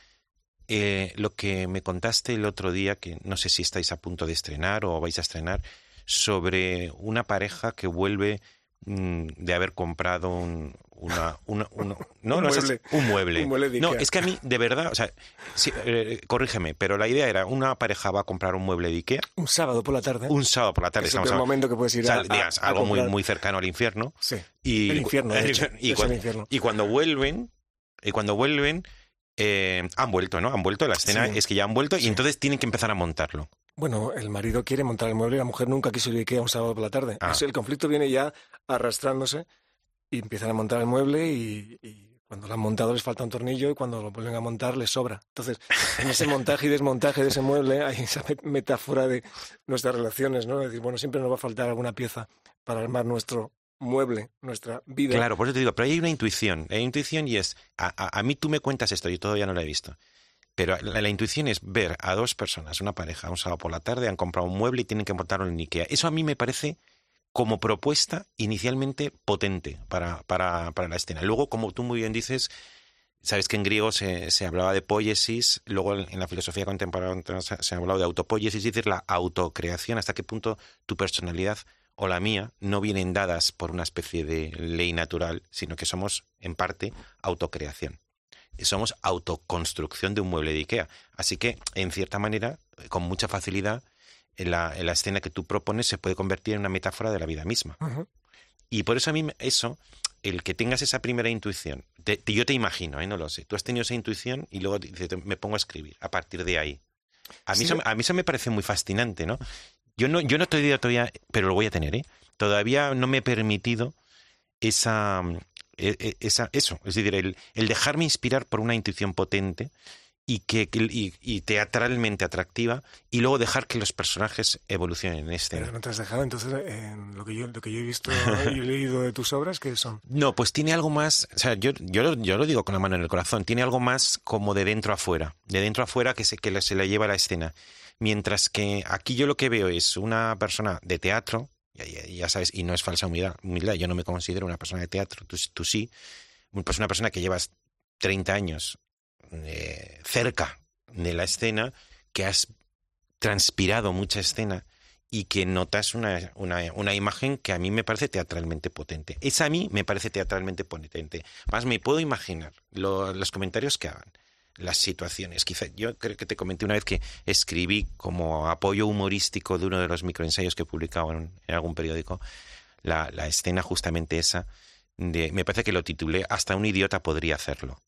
eh, lo que me contaste el otro día, que no sé si estáis a punto de estrenar o vais a estrenar, sobre una pareja que vuelve de haber comprado un, una, una, no, un, mueble. un mueble. no, es que a mí, de verdad, o sea, eh, corrígeme, pero la idea era, una pareja va a comprar un mueble de Ikea. Un sábado por la tarde. Un sábado por la tarde. Es el momento que puedes ir a, Algo muy, muy cercano al infierno. Sí, y, el infierno, de hecho, y, cuando, y cuando vuelven, y cuando vuelven, eh, han vuelto, ¿no? Han vuelto, la escena es que ya han vuelto y entonces tienen que empezar a montarlo. Bueno, el marido quiere montar el mueble y la mujer nunca quiso ir a Ikea un sábado por la tarde. Ah. el conflicto viene ya arrastrándose y empiezan a montar el mueble y, cuando lo han montado les falta un tornillo y cuando lo vuelven a montar les sobra. Entonces, en ese montaje y desmontaje de ese mueble hay esa metáfora de nuestras relaciones, ¿no? Es decir, bueno, siempre nos va a faltar alguna pieza para armar nuestro mueble, nuestra vida. Claro, por eso te digo, pero hay una intuición, hay intuición y es, a, mí tú me cuentas esto, yo todavía no la he visto. Pero la, intuición es ver a dos personas, una pareja, un sábado por la tarde, han comprado un mueble y tienen que montarlo en Ikea. Eso a mí me parece como propuesta inicialmente potente para, para, para, la escena. Luego, como tú muy bien dices, sabes que en griego se, se hablaba de poiesis, luego en, la filosofía contemporánea se, ha hablado de autopoiesis, es decir, la autocreación, hasta qué punto tu personalidad o la mía no vienen dadas por una especie de ley natural, sino que somos en parte autocreación. Somos autoconstrucción de un mueble de Ikea. Así que, en cierta manera, con mucha facilidad, en la, en la escena que tú propones se puede convertir en una metáfora de la vida misma. Y por eso a mí eso, el que tengas esa primera intuición, yo te imagino, ¿eh? no lo sé, tú has tenido esa intuición y luego me pongo a escribir a partir de ahí. A mí, eso, a mí eso me parece muy fascinante, ¿no? Yo no, yo no estoy todavía, pero lo voy a tener, ¿eh? Todavía no me he permitido esa, esa eso, es decir, el, el dejarme inspirar por una intuición potente y que y, teatralmente atractiva y luego dejar que los personajes evolucionen en este Pero no te has dejado entonces en lo que yo lo que yo he visto y he leído de tus obras que son. No, pues tiene algo más, o sea, yo yo lo, yo lo digo con la mano en el corazón, tiene algo más como de dentro a fuera, de dentro a fuera que se que se le lleva a la escena. Mientras que aquí yo lo que veo es una persona de teatro, ya, sabes, y no es falsa humildad, humildad, yo no me considero una persona de teatro, tú, sí, pues una persona que llevas 30 años eh, cerca de la escena, que has transpirado mucha escena y que notas una, una, imagen que a mí me parece teatralmente potente. Esa a mí me parece teatralmente potente. Más me puedo imaginar los comentarios que hagan, las situaciones. Quizá yo creo que te comenté una vez que escribí como apoyo humorístico de uno de los microensayos que he publicado en, algún periódico, la, la, escena justamente esa. De, me parece que lo titulé Hasta un idiota podría hacerlo.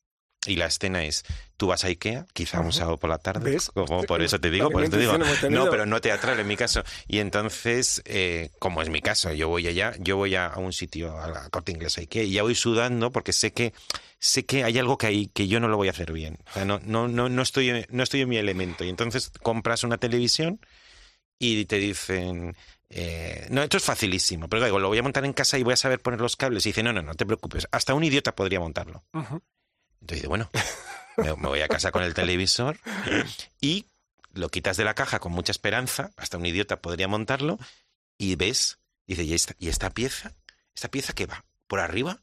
Y la escena es, tú vas a Ikea, quizá un sábado por la tarde, como por eso te digo, por eso te digo, no, pero no teatral en mi caso. Y entonces, eh, como es mi caso, yo voy allá, yo voy a, un sitio, a la corte inglesa Ikea, y ya voy sudando porque sé que sé que hay algo que hay que yo no lo voy a hacer bien. O sea, no, no, no, no estoy, no estoy en mi elemento. Y entonces compras una televisión y te dicen, eh, no, esto es facilísimo, pero digo, lo voy a montar en casa y voy a saber poner los cables. Y dice, no, no, no te preocupes, hasta un idiota podría montarlo. Entonces, bueno, me, voy a casa con el televisor y lo quitas de la caja con mucha esperanza, hasta un idiota podría montarlo, y ves, dice, ¿y esta, ¿y esta pieza? ¿Esta pieza que va? ¿Por arriba?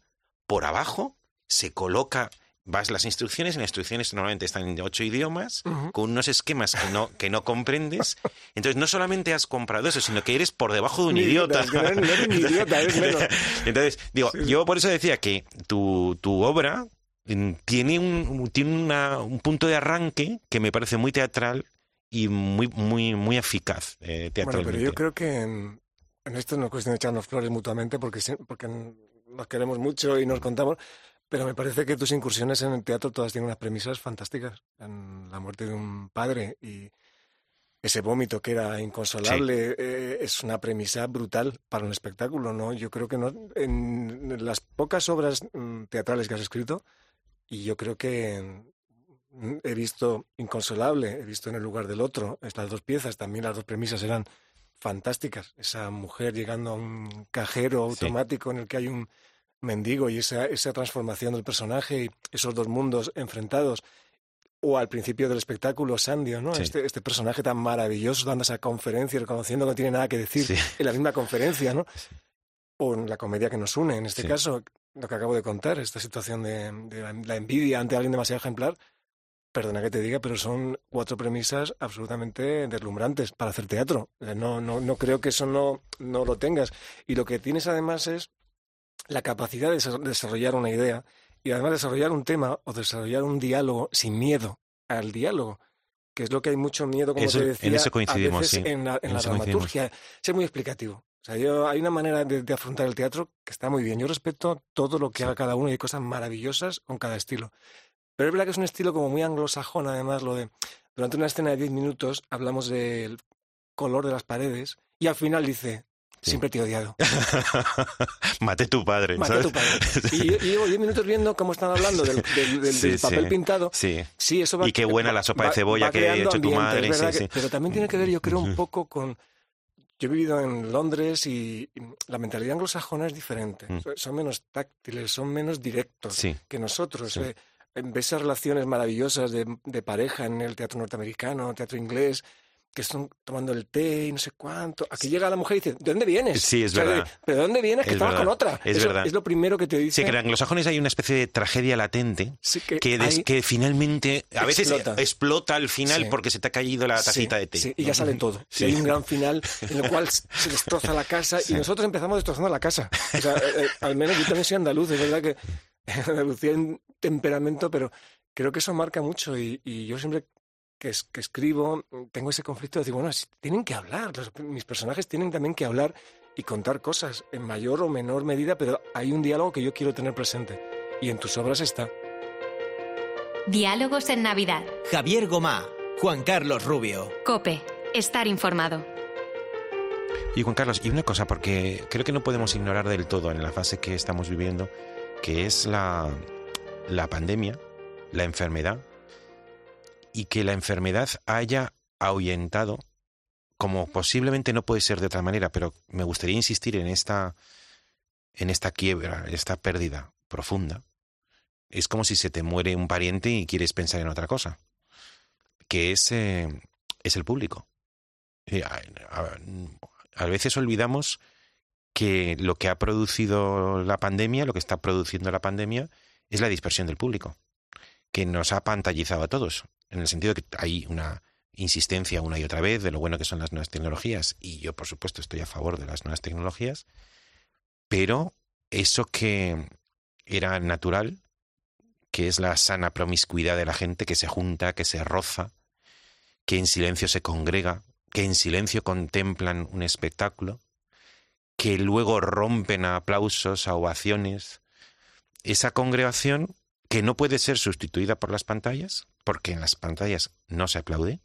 ¿Por abajo? Se coloca vas las instrucciones, las instrucciones normalmente están en ocho idiomas, con unos esquemas que no, que no comprendes. Entonces, no solamente has comprado eso, sino que eres por debajo de un idiota. Entonces, digo, yo por eso decía que tu, tu obra tiene un, tiene una, un punto de arranque que me parece muy teatral y muy, muy, muy eficaz eh, Bueno, pero yo creo que en, esto no es cuestión de echarnos flores mutuamente porque, porque nos queremos mucho y nos contamos, pero me parece que tus incursiones en el teatro todas tienen unas premisas fantásticas. En la muerte de un padre y ese vómito que era inconsolable eh, es una premisa brutal para un espectáculo, ¿no? Yo creo que no, en las pocas obras mm, teatrales que has escrito, y yo creo que mm, he visto Inconsolable, he visto En el lugar del otro, estas dos piezas, también las dos premisas eran fantásticas. Esa mujer llegando a un cajero automático en el que hay un mendigo y esa, esa transformación del personaje y esos dos mundos enfrentados. O al principio del espectáculo, Sandio, ¿no? Este, este personaje tan maravilloso dando esa conferencia, reconociendo que no tiene nada que decir en la misma conferencia, ¿no? O en la comedia que nos une, en este caso, lo que acabo de contar, esta situación de, la envidia ante alguien demasiado ejemplar, perdona que te diga, pero son cuatro premisas absolutamente deslumbrantes para hacer teatro. No, no, no creo que eso no, no lo tengas. Y lo que tienes además es la capacidad de desarrollar una idea y además desarrollar un tema o desarrollar un diálogo sin miedo al diálogo, que es lo que hay mucho miedo, como te decía, en, eso coincidimos, en la, en la dramaturgia. Ser muy explicativo. O sea, yo, hay una manera de, afrontar el teatro que está muy bien. Yo respeto todo lo que haga cada uno y hay cosas maravillosas con cada estilo. Pero es verdad que es un estilo como muy anglosajón, además, lo de durante una escena de 10 minutos hablamos del color de las paredes y al final dice, siempre te he odiado. Mate tu padre. Mate tu padre. Y, llevo 10 minutos viendo cómo están hablando del, papel pintado. Sí. sí, eso va, y qué buena la sopa de cebolla que ha hecho tu madre. pero también tiene que ver, yo creo, un poco con yo he vivido en Londres y la mentalidad anglosajona es diferente. Mm. Son menos táctiles, son menos directos que nosotros. Eh, ves esas relaciones maravillosas de, de, pareja en el teatro norteamericano, teatro inglés, que están tomando el té y no sé cuánto. Aquí llega la mujer y dice, ¿de dónde vienes? Sí, es verdad. ¿Pero de dónde vienes? Que estabas con otra. Es verdad. Es lo primero que te dice. Sí, que en anglosajones hay una especie de tragedia latente que, que, finalmente, a veces explota al final porque se te ha caído la tacita de té. Sí, y ya sale todo. Y hay un gran final en el cual se destroza la casa y nosotros empezamos destrozando la casa. O sea, eh, eh, al menos yo también soy andaluz, es verdad que Andalucía en temperamento, pero creo que eso marca mucho y, yo siempre que, que, escribo tengo ese conflicto de decir, bueno, tienen que hablar, mis personajes tienen también que hablar y contar cosas en mayor o menor medida, pero hay un diálogo que yo quiero tener presente y en tus obras está. Diálogos en Navidad. Javier Gomá, Juan Carlos Rubio. Cope, estar informado. Y Juan Carlos, y una cosa, porque creo que no podemos ignorar del todo en la fase que estamos viviendo, que es la, la pandemia, la enfermedad, y que la enfermedad haya ahuyentado como posiblemente no puede ser de otra manera, pero me gustaría insistir en esta, en esta quiebra, esta pérdida profunda. Es como si se te muere un pariente y quieres pensar en otra cosa, que es, eh, es el público. a, veces olvidamos que lo que ha producido la pandemia, lo que está produciendo la pandemia, es la dispersión del público, que nos ha pantallizado a todos, en el sentido de que hay una insistencia una y otra vez de lo bueno que son las nuevas tecnologías, y yo por supuesto estoy a favor de las nuevas tecnologías, pero eso que era natural, que es la sana promiscuidad de la gente que se junta, que se roza, que en silencio se congrega, que en silencio contemplan un espectáculo, que luego rompen a aplausos, a ovaciones, esa congregación que no puede ser sustituida por las pantallas, porque en las pantallas no se aplaude,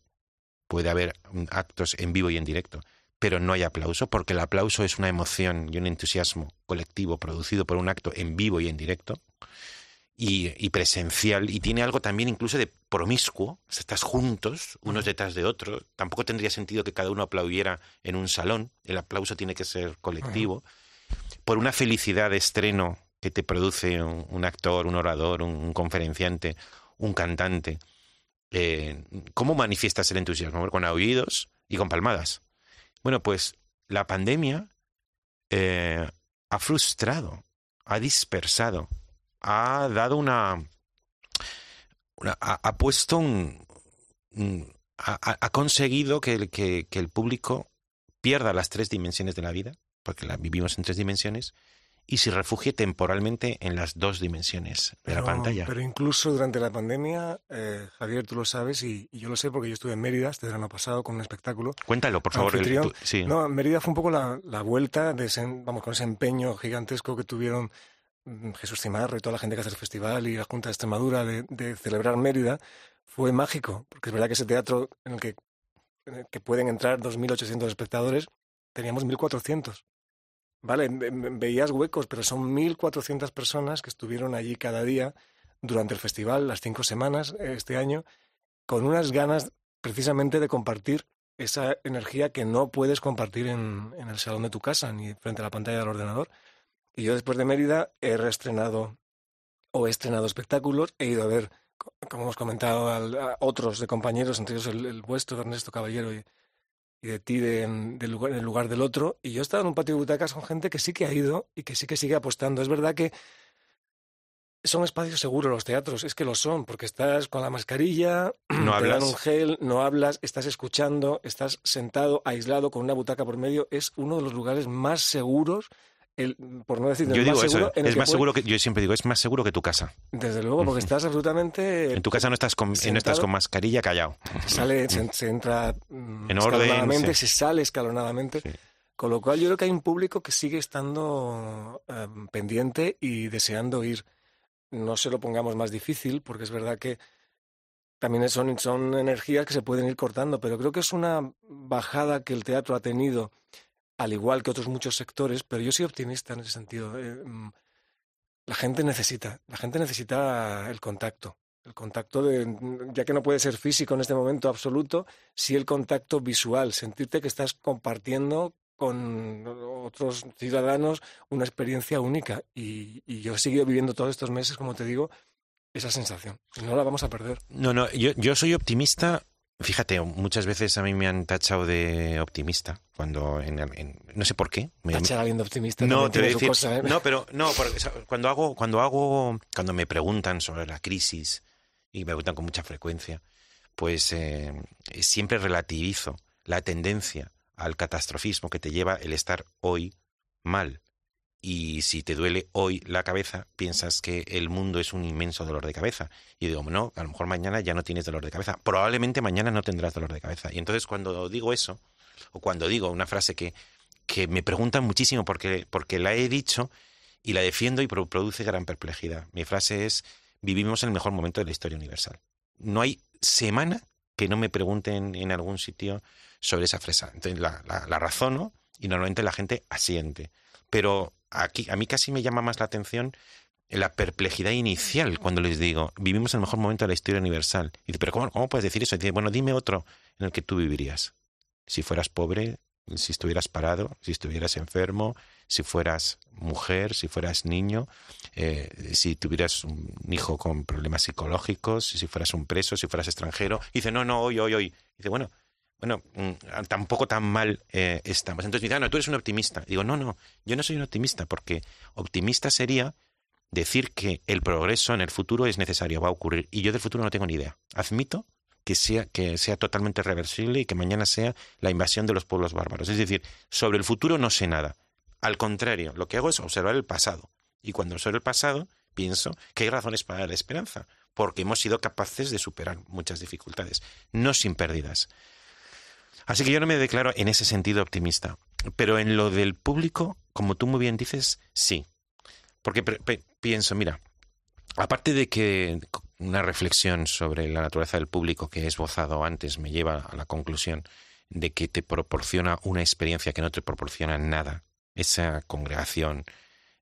puede haber actos en vivo y en directo, pero no hay aplauso, porque el aplauso es una emoción y un entusiasmo colectivo producido por un acto en vivo y en directo. Y, presencial, y tiene algo también incluso de promiscuo, estás juntos, unos detrás de otros, tampoco tendría sentido que cada uno aplaudiera en un salón, el aplauso tiene que ser colectivo, por una felicidad de estreno que te produce un, actor, un orador, un conferenciante, un cantante, eh, ¿cómo manifiestas el entusiasmo? Con aullidos y con palmadas. Bueno, pues la pandemia eh, ha frustrado, ha dispersado, ha dado una... ha, puesto un... ha, conseguido que, que, que el público pierda las tres dimensiones de la vida, porque la vivimos en tres dimensiones, y se refugie temporalmente en las dos dimensiones de la pantalla. Pero incluso durante la pandemia, eh, Javier, tú lo sabes y, yo lo sé porque yo estuve en Mérida este verano pasado con un espectáculo. Cuéntalo, por favor. sí. No, Mérida fue un poco la, vuelta de ese, vamos, con ese empeño gigantesco que tuvieron mm, Jesús Cimarro y toda la gente que hace el festival y la Junta de Extremadura de, celebrar Mérida. Fue mágico, porque es verdad que ese teatro en el que, en el que pueden entrar 2.800 espectadores, teníamos 1.400. Vale, veías huecos, pero son 1.400 personas que estuvieron allí cada día durante el festival, las cinco semanas eh, este año, con unas ganas precisamente de compartir esa energía que no puedes compartir en, el salón de tu casa ni frente a la pantalla del ordenador. Y yo después de Mérida he reestrenado o he estrenado espectáculos, he ido a ver, como hemos comentado, a, otros de compañeros, entre ellos el, el vuestro, Ernesto Caballero y, y de ti de, lugar, en el lugar del otro. Y yo he estado en un patio de butacas con gente que sí que ha ido y que sí que sigue apostando. Es verdad que son espacios seguros los teatros, es que lo son, porque estás con la mascarilla, no te dan un gel, no hablas, estás escuchando, estás sentado, aislado, con una butaca por medio. Es uno de los lugares más seguros por no decir yo digo eso, es más seguro que yo siempre digo es más seguro que tu casa. Desde luego porque estás absolutamente en tu casa no estás con no estás con mascarilla callado sale se, entra mm, en escalonadamente se sale escalonadamente. Con lo cual yo creo que hay un público que sigue estando em, pendiente y deseando ir. No se lo pongamos más difícil porque es verdad que también son, son energías que se pueden ir cortando, pero creo que es una bajada que el teatro ha tenido al igual que otros muchos sectores, pero yo soy optimista en ese sentido. Eh, mm, la gente necesita, la gente necesita el contacto. El contacto, de, mm, ya que no puede ser físico en este momento absoluto, sí el contacto visual, sentirte que estás compartiendo con otros ciudadanos una experiencia única. Y, yo he seguido viviendo todos estos meses, como te digo, esa sensación. No la vamos a perder. No, no, yo, yo soy optimista Fíjate, muchas veces a mí me han tachado de optimista cuando no sé por qué. Me, Tachar a alguien de optimista. No, te voy a decir, ¿eh? no, pero no, cuando hago, cuando hago, cuando me preguntan sobre la crisis y me preguntan con mucha frecuencia, pues eh, siempre relativizo la tendencia al catastrofismo que te lleva el estar hoy mal y si te duele hoy la cabeza, piensas que el mundo es un inmenso dolor de cabeza. Y digo, no, a lo mejor mañana ya no tienes dolor de cabeza. Probablemente mañana no tendrás dolor de cabeza. Y entonces cuando digo eso, o cuando digo una frase que, que me preguntan muchísimo porque, porque la he dicho y la defiendo y produce gran perplejidad. Mi frase es, vivimos el mejor momento de la historia universal. No hay semana que no me pregunten en algún sitio sobre esa frase. Entonces la, la razono y normalmente la gente asiente. Pero aquí a mí casi me llama más la atención la perplejidad inicial cuando les digo, vivimos el mejor momento de la historia universal. Y dice, pero ¿cómo, cómo puedes decir eso? Y dice, bueno, dime otro en el que tú vivirías. Si fueras pobre, si estuvieras parado, si estuvieras enfermo, si fueras mujer, si fueras niño, eh, si tuvieras un hijo con problemas psicológicos, si fueras un preso, si fueras extranjero. Y dice, no, no, hoy, hoy, hoy. dice, bueno, bueno, mm, tampoco tan mal eh, estamos. Entonces me ah, no, tú eres un optimista. Digo, no, no, yo no soy un optimista, porque optimista sería decir que el progreso en el futuro es necesario, va a ocurrir, y yo del futuro no tengo ni idea. Admito que sea, que sea totalmente reversible y que mañana sea la invasión de los pueblos bárbaros. Es decir, sobre el futuro no sé nada. Al contrario, lo que hago es observar el pasado. Y cuando observo el pasado, pienso que hay razones para la esperanza, porque hemos sido capaces de superar muchas dificultades, no sin pérdidas. Así que yo no me declaro en ese sentido optimista. Pero en lo del público, como tú muy bien dices, sí. Porque pienso, mira, aparte de que una reflexión sobre la naturaleza del público que he esbozado antes me lleva a la conclusión de que te proporciona una experiencia que no te proporciona nada. Esa congregación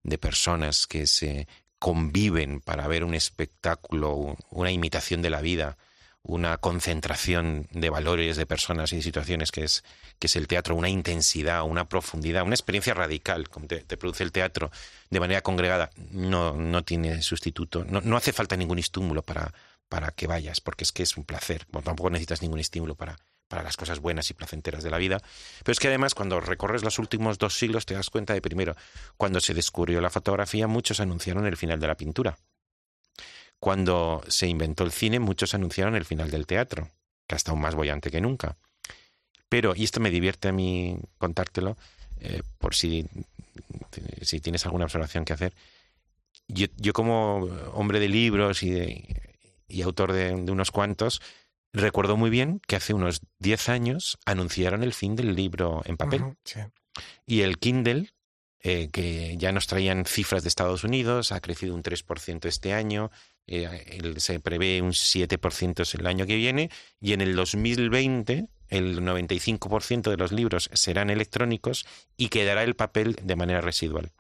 de personas que se conviven para ver un espectáculo, una imitación de la vida, una concentración de valores, de personas y de situaciones que es, que es el teatro, una intensidad, una profundidad, una experiencia radical, como te, produce el teatro de manera congregada, no, no tiene sustituto. No, no hace falta ningún estímulo para, para que vayas, porque es que es un placer. tampoco necesitas ningún estímulo para, para las cosas buenas y placenteras de la vida. Pero es que además cuando recorres los últimos dos siglos te das cuenta de, primero, cuando se descubrió la fotografía, muchos anunciaron el final de la pintura. Cuando se inventó el cine, muchos anunciaron el final del teatro, que hasta aún más bollante que nunca. Pero, y esto me divierte a mí contártelo, eh, por si, si tienes alguna observación que hacer, yo, yo como hombre de libros y, y autor de, unos cuantos, recuerdo muy bien que hace unos 10 años anunciaron el fin del libro en papel. Y el Kindle, eh, que ya nos traían cifras de Estados Unidos, ha crecido un 3% este año, eh, se prevé un 7% el año que viene y en el 2020 el 95% de los libros serán electrónicos y quedará el papel de manera residual.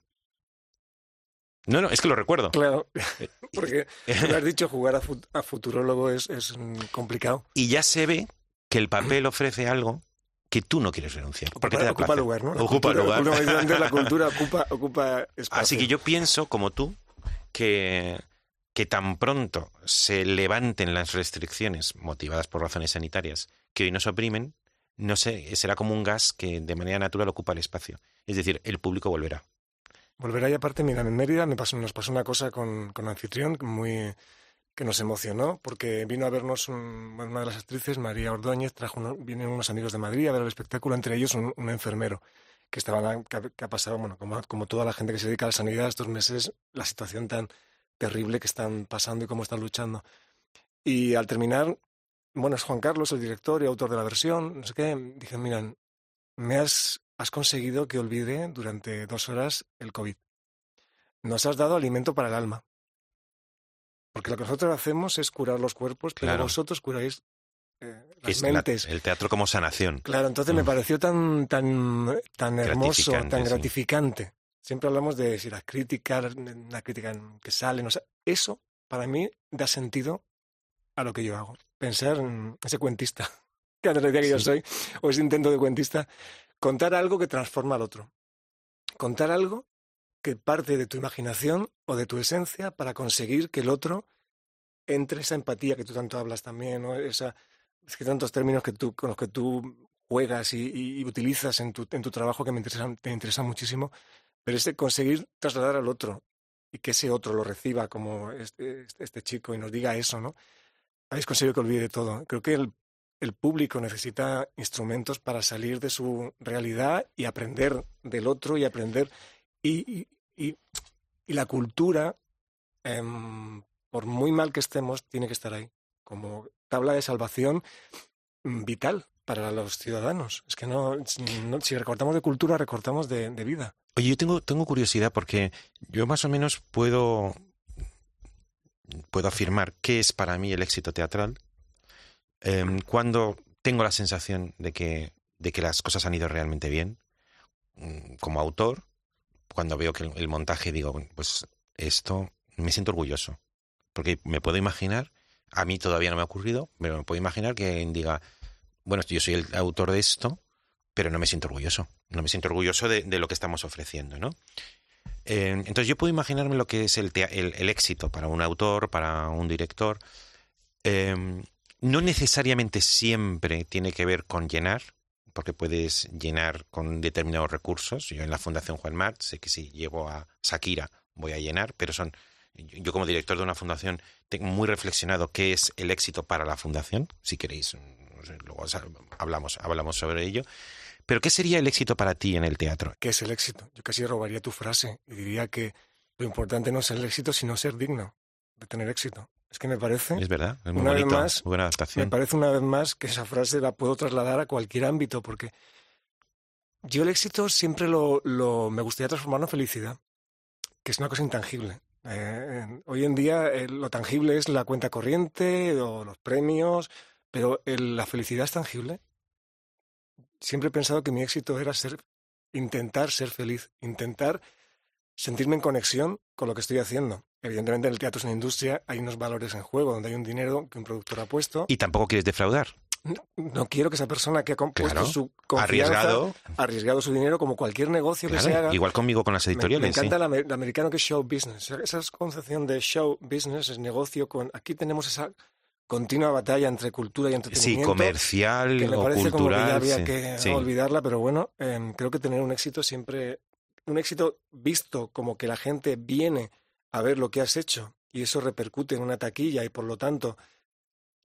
No, no, es que lo recuerdo. Claro, eh, porque lo has dicho, jugar a, futurólogo es, es, complicado. Y ya se ve que el papel ofrece algo que tú no quieres renunciar. Porque te ocupa lugar, ¿no? ocupa lugar. La cultura ocupa, ocupa espacio. Así que yo pienso, como tú, que que tan pronto se levanten las restricciones motivadas por razones sanitarias que hoy nos oprimen, no sé, será como un gas que de manera natural ocupa el espacio. Es decir, el público volverá. Volverá y aparte, mira, en Mérida me pasó, nos pasó una cosa con, con anfitrión muy que nos emocionó porque vino a vernos una de las actrices, María Ordóñez, trajo vienen unos amigos de Madrid a ver el espectáculo, entre ellos un, enfermero que estaba que, ha pasado, bueno, como, como toda la gente que se dedica a la sanidad estos meses, la situación tan terrible que están pasando y cómo están luchando. Y al terminar, bueno, es Juan Carlos, el director y autor de la versión, no sé qué, dije, miran, me has, has conseguido que olvide durante dos horas el COVID. Nos has dado alimento para el alma. Porque lo que nosotros hacemos es curar los cuerpos, pero vosotros curáis eh, las mentes. el teatro como sanación. Claro, entonces me mm. pareció tan, tan, tan hermoso, tan gratificante. Siempre hablamos de si la crítica, la crítica que sale, no eso para mí da sentido a lo que yo hago. Pensar en ese cuentista, que antes decía que yo soy, o ese intento de cuentista, contar algo que transforma al otro. Contar algo que parte de tu imaginación o de tu esencia para conseguir que el otro entre esa empatía que tú tanto hablas también, ¿no? esa, es que tantos términos que tú, con los que tú juegas y, utilizas en tu, en tu trabajo que me interesan, me interesan muchísimo, pero es conseguir trasladar al otro y que ese otro lo reciba como este, este, este, chico y nos diga eso, ¿no? Habéis conseguido que olvide todo. Creo que el, el público necesita instrumentos para salir de su realidad y aprender del otro y aprender y, y, y la cultura, em, por muy mal que estemos, tiene que estar ahí, como tabla de salvación vital para los ciudadanos. Es que no, no- si recortamos de cultura, recortamos de, de vida. Oye, yo tengo, tengo curiosidad porque yo más o menos puedo, puedo afirmar qué es para mí el éxito teatral em, cuando tengo la sensación de que, de que las cosas han ido realmente bien. Mm, Como autor, cuando veo que el, el montaje digo, "Bueno, pues esto me siento orgulloso. Porque me puedo imaginar, a mí todavía no me ha ocurrido, pero me puedo imaginar que diga, bueno, yo soy el autor de esto, pero no me siento orgulloso. No me siento orgulloso de, lo que estamos ofreciendo, ¿no? Eh, entonces yo puedo imaginarme lo que es el, el- éxito para un autor, para un director. Eh, no necesariamente siempre tiene que ver con llenar, porque puedes llenar con determinados recursos. Yo en la Fundación Juan Mart sé que si llevo a Shakira voy a llenar, pero son yo como director de una fundación tengo muy reflexionado qué es el éxito para la fundación. Si queréis, no sé, luego hablamos, hablamos sobre ello. Pero ¿qué sería el éxito para ti en el teatro? ¿Qué es el éxito? Yo casi robaría tu frase y diría que lo importante no es el éxito, sino ser digno de tener éxito. Es que me parece, Es verdad, es muy Una vez más, buena me adaptación. parece una vez más que esa frase la puedo trasladar a cualquier ámbito, porque yo el éxito siempre lo, lo- me gustaría transformarlo en felicidad, que es una cosa intangible. Eh, hoy en día eh, lo tangible es la cuenta corriente o los premios, pero el- la felicidad es tangible. Siempre he pensado que mi éxito era ser, intentar ser feliz, intentar sentirme en conexión con lo que estoy haciendo. Evidentemente en el teatro es una industria, hay unos valores en juego, donde hay un dinero que un productor ha puesto. Y tampoco quieres defraudar. No, quiero que esa persona que ha compuesto Claro. su confianza, Arriesgado. arriesgado su dinero como cualquier negocio que se haga. igual conmigo con las editoriales. Me, sí. encanta el, amer- el americano que es show business. Esa es concepción de show business, es negocio con... Aquí tenemos esa continua batalla entre cultura y Sí, entretenimiento. comercial que me o parece como que ya cultural. había sí, que sí. olvidarla, pero bueno, em, creo que tener un éxito siempre... Un éxito visto como que la gente viene a ver lo que has hecho y eso repercute en una taquilla y por lo tanto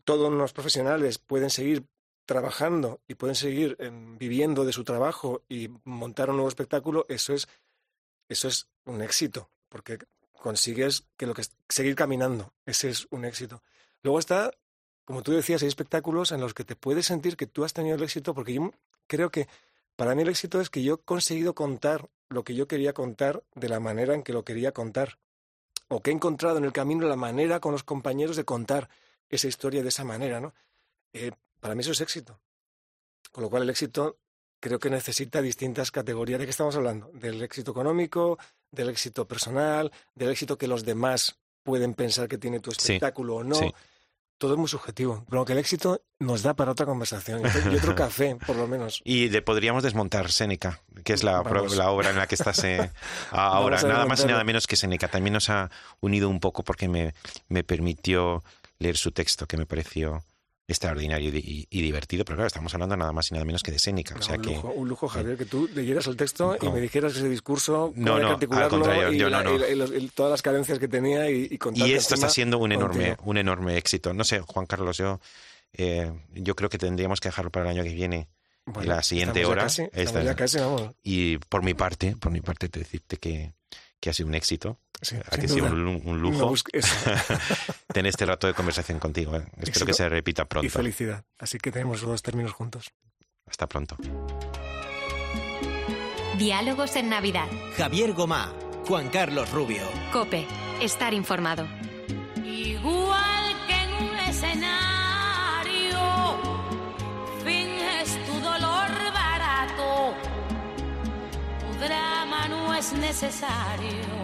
todos los profesionales pueden seguir trabajando y pueden seguir em, viviendo de su trabajo y montar un nuevo espectáculo, eso es, eso es un éxito, porque consigues que lo que seguir caminando, ese es un éxito. Luego está, como tú decías, hay espectáculos en los que te puedes sentir que tú has tenido el éxito, porque yo creo que para mí el éxito es que yo he conseguido contar lo que yo quería contar de la manera en que lo quería contar, o que he encontrado en el camino la manera con los compañeros de contar esa historia de esa manera, ¿no? Eh, para mí eso es éxito. Con lo cual el éxito creo que necesita distintas categorías. ¿De qué estamos hablando? Del éxito económico, del éxito personal, del éxito que los demás pueden pensar que tiene tu Sí, espectáculo o no. sí. Todo es muy subjetivo. Pero que el éxito nos da para otra conversación y otro- café, por lo menos. Y de, podríamos desmontar Séneca, que es la, obra en la que estás eh, ahora. Nada más y nada menos que Séneca. También nos ha unido un poco porque me, me permitió leer su texto, que me pareció extraordinario y, di- y divertido. Pero claro, estamos hablando nada más y nada menos que de Séneca. O sea un, que lujo, un lujo, Javier, que tú leyeras el texto y me dijeras que ese discurso, No, no, al articularlo contrario, y, yo la- no, no. y la- y los- y todas las cadencias que tenía y, y Y esto está siendo un enorme, un enorme éxito. No sé, Juan Carlos, yo, eh, yo creo que tendríamos que dejarlo para el año que viene. Bueno, la siguiente hora, casi, estamos esta- ya casi, vamos. Y por mi parte, por mi parte, te decirte que, que ha sido un éxito. Sí, ha sin sido un, lujo tener este rato de conversación contigo. ¿eh? Espero Éxito que se repita y pronto. felicidad. Así que tenemos los dos términos juntos. Hasta pronto. Diálogos en Navidad. Javier Gomá, Juan Carlos Rubio. Cope. Estar informado. Igual que en un escenario, finges tu dolor barato, tu drama no es necesario.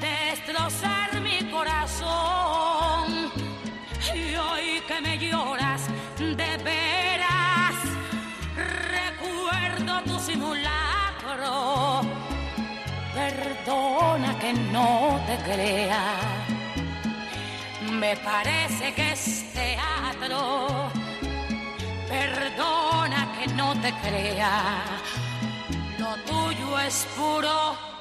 destrozar mi corazón. Y hoy que me lloras de veras, recuerdo tu simulacro. Perdona que no te crea, me parece que es teatro. Perdona que no te crea tuyo es puro